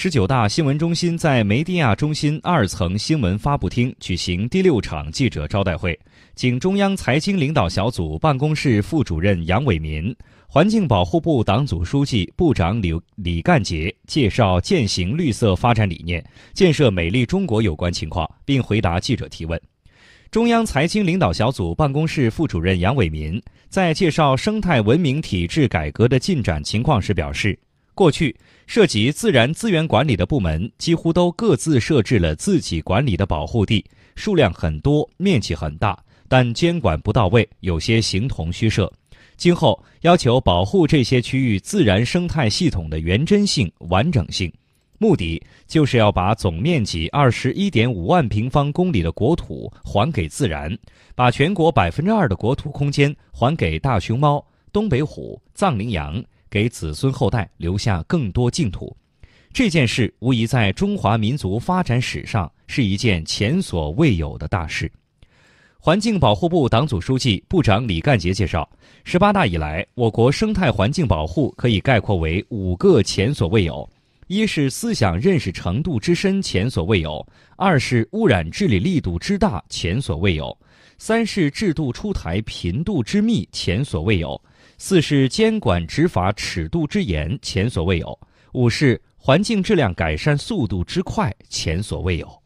十九大新闻中心在梅地亚中心二层新闻发布厅举行第六场记者招待会，请中央财经领导小组办公室副主任杨伟民、环境保护部党组书记、部长李李干杰介绍践行绿色发展理念、建设美丽中国有关情况，并回答记者提问。中央财经领导小组办公室副主任杨伟民在介绍生态文明体制改革的进展情况时表示。过去涉及自然资源管理的部门几乎都各自设置了自己管理的保护地，数量很多，面积很大，但监管不到位，有些形同虚设。今后要求保护这些区域自然生态系统的原真性、完整性，目的就是要把总面积二十一点五万平方公里的国土还给自然，把全国百分之二的国土空间还给大熊猫、东北虎、藏羚羊。给子孙后代留下更多净土，这件事无疑在中华民族发展史上是一件前所未有的大事。环境保护部党组书记、部长李干杰介绍，十八大以来，我国生态环境保护可以概括为五个前所未有：一是思想认识程度之深，前所未有；二是污染治理力度之大，前所未有；三是制度出台频度之密，前所未有。四是监管执法尺度之严，前所未有；五是环境质量改善速度之快，前所未有。